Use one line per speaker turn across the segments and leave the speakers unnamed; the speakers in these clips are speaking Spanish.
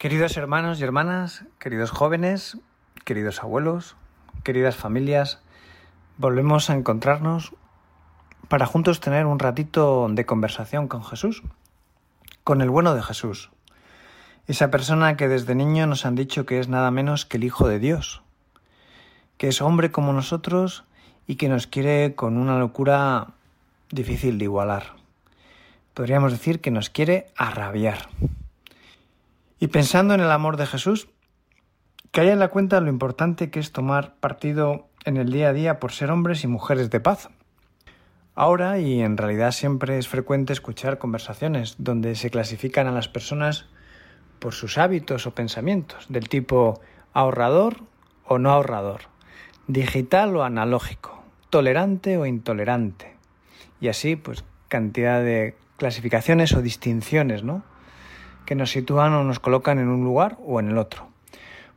Queridos hermanos y hermanas, queridos jóvenes, queridos abuelos, queridas familias, volvemos a encontrarnos para juntos tener un ratito de conversación con Jesús, con el bueno de Jesús, esa persona que desde niño nos han dicho que es nada menos que el Hijo de Dios, que es hombre como nosotros y que nos quiere con una locura difícil de igualar. Podríamos decir que nos quiere arrabiar. Y pensando en el amor de Jesús, haya en la cuenta lo importante que es tomar partido en el día a día por ser hombres y mujeres de paz. Ahora, y en realidad siempre es frecuente escuchar conversaciones donde se clasifican a las personas por sus hábitos o pensamientos, del tipo ahorrador o no ahorrador, digital o analógico, tolerante o intolerante. Y así, pues, cantidad de clasificaciones o distinciones, ¿no? Que nos sitúan o nos colocan en un lugar o en el otro.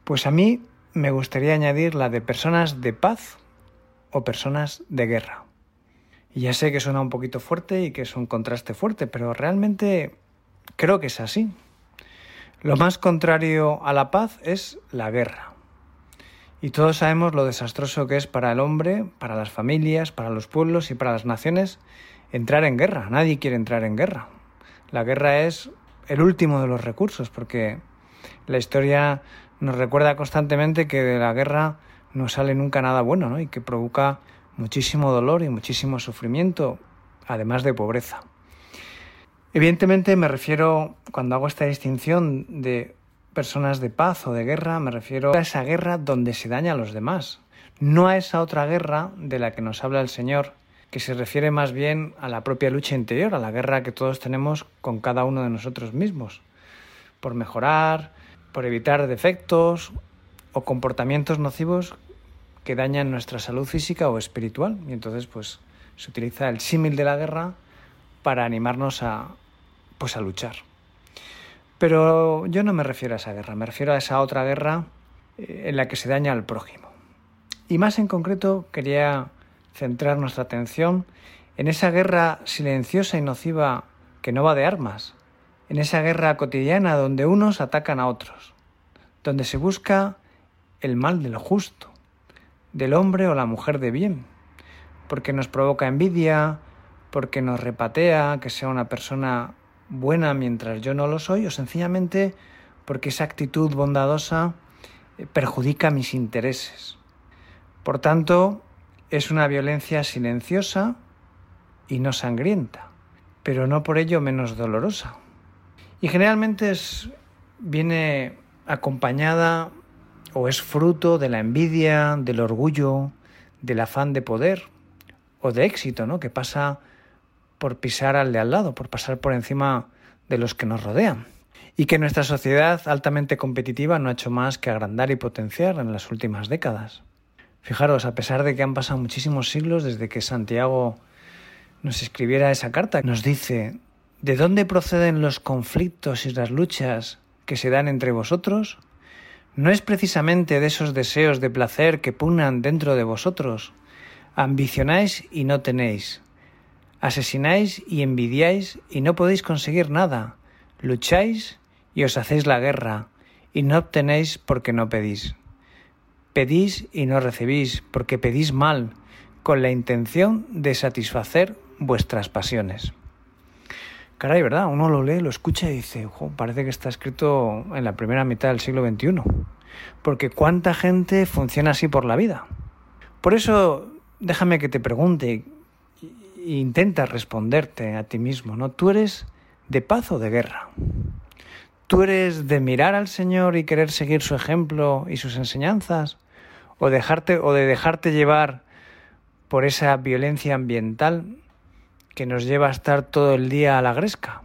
Pues a mí me gustaría añadir la de personas de paz o personas de guerra. Y ya sé que suena un poquito fuerte y que es un contraste fuerte, pero realmente creo que es así. Lo más contrario a la paz es la guerra. Y todos sabemos lo desastroso que es para el hombre, para las familias, para los pueblos y para las naciones entrar en guerra. Nadie quiere entrar en guerra. La guerra es el último de los recursos, porque la historia nos recuerda constantemente que de la guerra no sale nunca nada bueno, ¿no? Y que provoca muchísimo dolor y muchísimo sufrimiento, además de pobreza. Evidentemente me refiero, cuando hago esta distinción de personas de paz o de guerra, me refiero a esa guerra donde se daña a los demás, no a esa otra guerra de la que nos habla el Señor que se refiere más bien a la propia lucha interior, a la guerra que todos tenemos con cada uno de nosotros mismos, por mejorar, por evitar defectos o comportamientos nocivos que dañan nuestra salud física o espiritual. Y entonces, pues, se utiliza el símil de la guerra para animarnos a, pues, a luchar. Pero yo no me refiero a esa guerra, me refiero a esa otra guerra eh, en la que se daña al prójimo. Y más en concreto quería centrar nuestra atención en esa guerra silenciosa y nociva que no va de armas, en esa guerra cotidiana donde unos atacan a otros, donde se busca el mal del justo, del hombre o la mujer de bien, porque nos provoca envidia, porque nos repatea que sea una persona buena mientras yo no lo soy, o sencillamente porque esa actitud bondadosa eh, perjudica mis intereses. Por tanto, es una violencia silenciosa y no sangrienta, pero no por ello menos dolorosa. Y generalmente es, viene acompañada o es fruto de la envidia, del orgullo, del afán de poder o de éxito, ¿no? que pasa por pisar al de al lado, por pasar por encima de los que nos rodean. Y que nuestra sociedad altamente competitiva no ha hecho más que agrandar y potenciar en las últimas décadas. Fijaros, a pesar de que han pasado muchísimos siglos desde que Santiago nos escribiera esa carta, nos dice, ¿de dónde proceden los conflictos y las luchas que se dan entre vosotros? ¿No es precisamente de esos deseos de placer que pugnan dentro de vosotros? Ambicionáis y no tenéis. Asesináis y envidiáis y no podéis conseguir nada. Lucháis y os hacéis la guerra y no obtenéis porque no pedís. Pedís y no recibís, porque pedís mal, con la intención de satisfacer vuestras pasiones. Caray, ¿verdad? Uno lo lee, lo escucha y dice, parece que está escrito en la primera mitad del siglo XXI. Porque cuánta gente funciona así por la vida. Por eso, déjame que te pregunte e intenta responderte a ti mismo, ¿no? ¿Tú eres de paz o de guerra? ¿Tú eres de mirar al Señor y querer seguir su ejemplo y sus enseñanzas? ¿O, dejarte, o de dejarte llevar por esa violencia ambiental que nos lleva a estar todo el día a la gresca?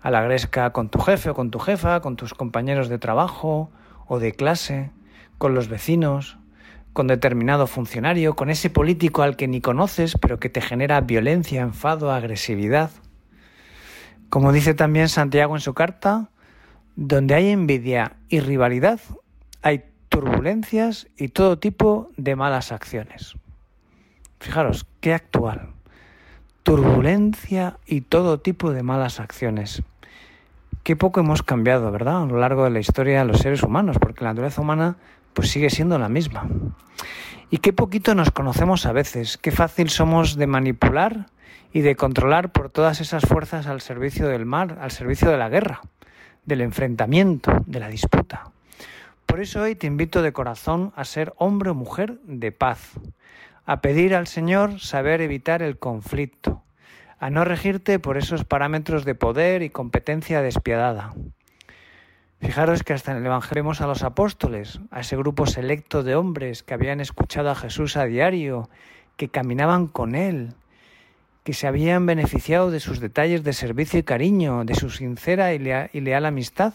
A la gresca con tu jefe o con tu jefa, con tus compañeros de trabajo o de clase, con los vecinos, con determinado funcionario, con ese político al que ni conoces pero que te genera violencia, enfado, agresividad. Como dice también Santiago en su carta, donde hay envidia y rivalidad, hay turbulencias y todo tipo de malas acciones. Fijaros, qué actual. Turbulencia y todo tipo de malas acciones. qué poco hemos cambiado, ¿verdad? A lo largo de la historia de los seres humanos, porque la naturaleza humana pues sigue siendo la misma. Y qué poquito nos conocemos a veces, qué fácil somos de manipular y de controlar por todas esas fuerzas al servicio del mal, al servicio de la guerra, del enfrentamiento, de la disputa. Por eso hoy te invito de corazón a ser hombre o mujer de paz, a pedir al Señor saber evitar el conflicto, a no regirte por esos parámetros de poder y competencia despiadada. Fijaros que hasta en el Evangelio vemos a los apóstoles, a ese grupo selecto de hombres que habían escuchado a Jesús a diario, que caminaban con Él, que se habían beneficiado de sus detalles de servicio y cariño, de su sincera y leal amistad,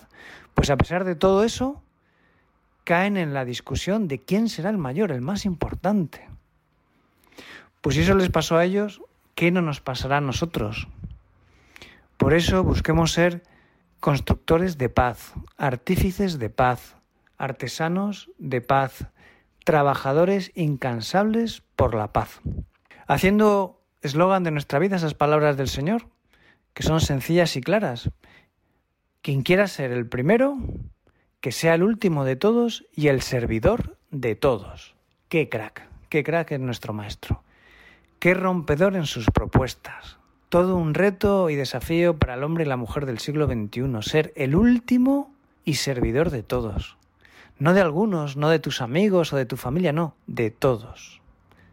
pues a pesar de todo eso, caen en la discusión de quién será el mayor, el más importante. Pues si eso les pasó a ellos, ¿qué no nos pasará a nosotros? Por eso busquemos ser constructores de paz, artífices de paz, artesanos de paz, trabajadores incansables por la paz. Haciendo eslogan de nuestra vida esas palabras del Señor, que son sencillas y claras. Quien quiera ser el primero, que sea el último de todos y el servidor de todos. Qué crack, qué crack es nuestro maestro. Qué rompedor en sus propuestas. Todo un reto y desafío para el hombre y la mujer del siglo XXI, ser el último y servidor de todos. No de algunos, no de tus amigos o de tu familia, no, de todos.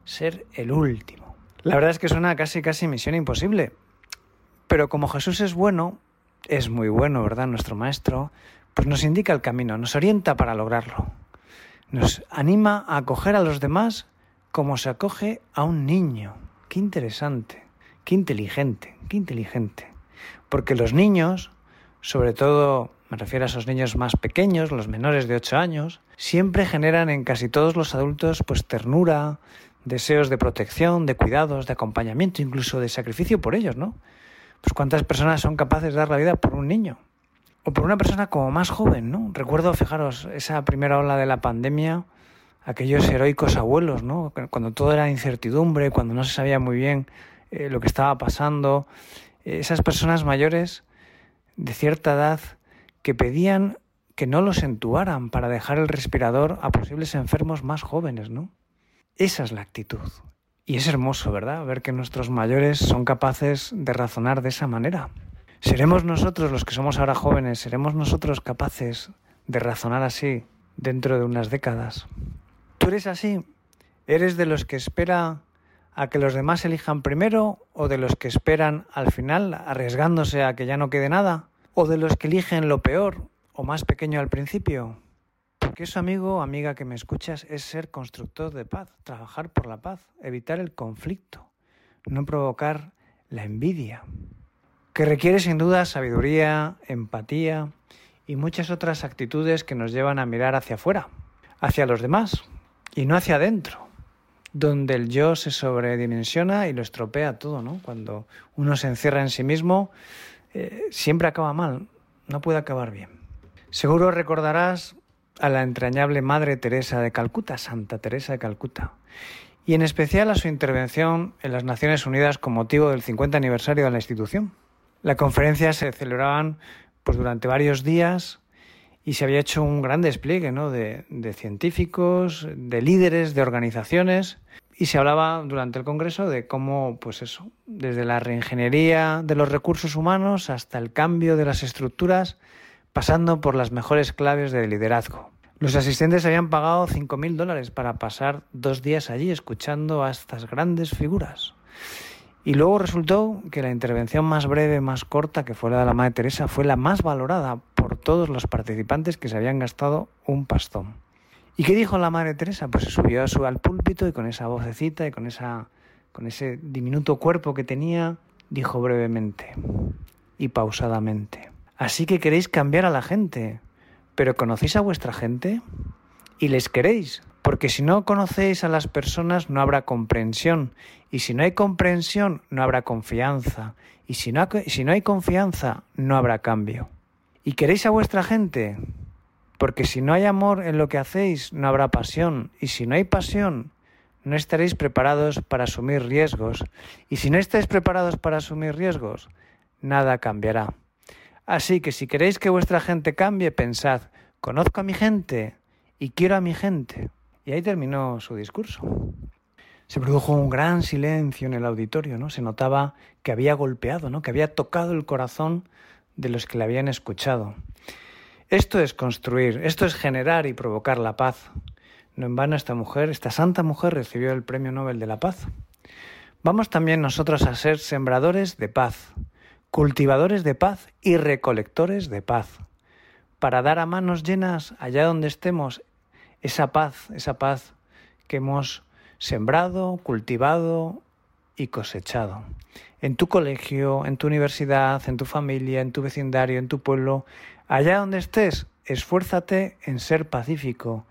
Ser el último. La verdad es que suena casi casi misión imposible. Pero como Jesús es bueno, es muy bueno, ¿verdad? Nuestro maestro, pues nos indica el camino, nos orienta para lograrlo. Nos anima a acoger a los demás como se acoge a un niño. Qué interesante, qué inteligente, qué inteligente. Porque los niños, sobre todo me refiero a esos niños más pequeños, los menores de 8 años, siempre generan en casi todos los adultos pues ternura, deseos de protección, de cuidados, de acompañamiento, incluso de sacrificio por ellos, ¿no? Pues cuántas personas son capaces de dar la vida por un niño o por una persona como más joven, ¿no? Recuerdo, fijaros, esa primera ola de la pandemia, aquellos heroicos abuelos, ¿no? Cuando todo era incertidumbre, cuando no se sabía muy bien eh, lo que estaba pasando, esas personas mayores de cierta edad que pedían que no los entubaran para dejar el respirador a posibles enfermos más jóvenes, ¿no? Esa es la actitud. Y es hermoso, ¿verdad? Ver que nuestros mayores son capaces de razonar de esa manera. ¿Seremos nosotros los que somos ahora jóvenes, seremos nosotros capaces de razonar así dentro de unas décadas? ¿Tú eres así? ¿Eres de los que espera a que los demás elijan primero o de los que esperan al final arriesgándose a que ya no quede nada? ¿O de los que eligen lo peor o más pequeño al principio? Porque eso, amigo amiga que me escuchas, es ser constructor de paz, trabajar por la paz, evitar el conflicto, no provocar la envidia que requiere sin duda sabiduría, empatía y muchas otras actitudes que nos llevan a mirar hacia afuera, hacia los demás y no hacia adentro, donde el yo se sobredimensiona y lo estropea todo, ¿no? Cuando uno se encierra en sí mismo, eh, siempre acaba mal, no puede acabar bien. Seguro recordarás a la entrañable Madre Teresa de Calcuta, Santa Teresa de Calcuta, y en especial a su intervención en las Naciones Unidas con motivo del 50 aniversario de la institución. La conferencia se celebraban pues, durante varios días y se había hecho un gran despliegue ¿no? de, científicos, de líderes, de organizaciones, y se hablaba durante el Congreso de cómo, pues eso, desde la reingeniería de los recursos humanos hasta el cambio de las estructuras, pasando por las mejores claves de liderazgo. Los asistentes habían pagado 5.000 dólares para pasar dos días allí escuchando a estas grandes figuras. Y luego resultó que la intervención más breve, más corta, que fue la de la Madre Teresa, fue la más valorada por todos los participantes que se habían gastado un pastón. ¿Y qué dijo la Madre Teresa? Pues se subió al púlpito y con esa vocecita y con, esa, con ese diminuto cuerpo que tenía, dijo brevemente y pausadamente. Así que queréis cambiar a la gente, pero ¿conocéis a vuestra gente? ¿Y les queréis? Porque si no conocéis a las personas no habrá comprensión. Y si no hay comprensión no habrá confianza. Y si no, si no hay confianza no habrá cambio. ¿Y queréis a vuestra gente? Porque si no hay amor en lo que hacéis no habrá pasión. Y si no hay pasión no estaréis preparados para asumir riesgos. Y si no estáis preparados para asumir riesgos, nada cambiará. Así que si queréis que vuestra gente cambie, pensad, conozco a mi gente y quiero a mi gente. Y ahí terminó su discurso. Se produjo un gran silencio en el auditorio, ¿no? Se notaba que había golpeado, ¿no? Que había tocado el corazón de los que le habían escuchado. Esto es construir, esto es generar y provocar la paz. No en vano esta mujer, esta santa mujer recibió el Premio Nobel de la Paz. Vamos también nosotros a ser sembradores de paz, cultivadores de paz y recolectores de paz, para dar a manos llenas allá donde estemos esa paz, esa paz que hemos sembrado, cultivado y cosechado. En tu colegio, en tu universidad, en tu familia, en tu vecindario, en tu pueblo, allá donde estés, esfuérzate en ser pacífico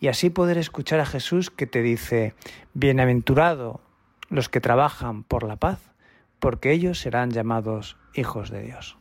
y así poder escuchar a Jesús que te dice, Bienaventurado los que trabajan por la paz, porque ellos serán llamados hijos de Dios.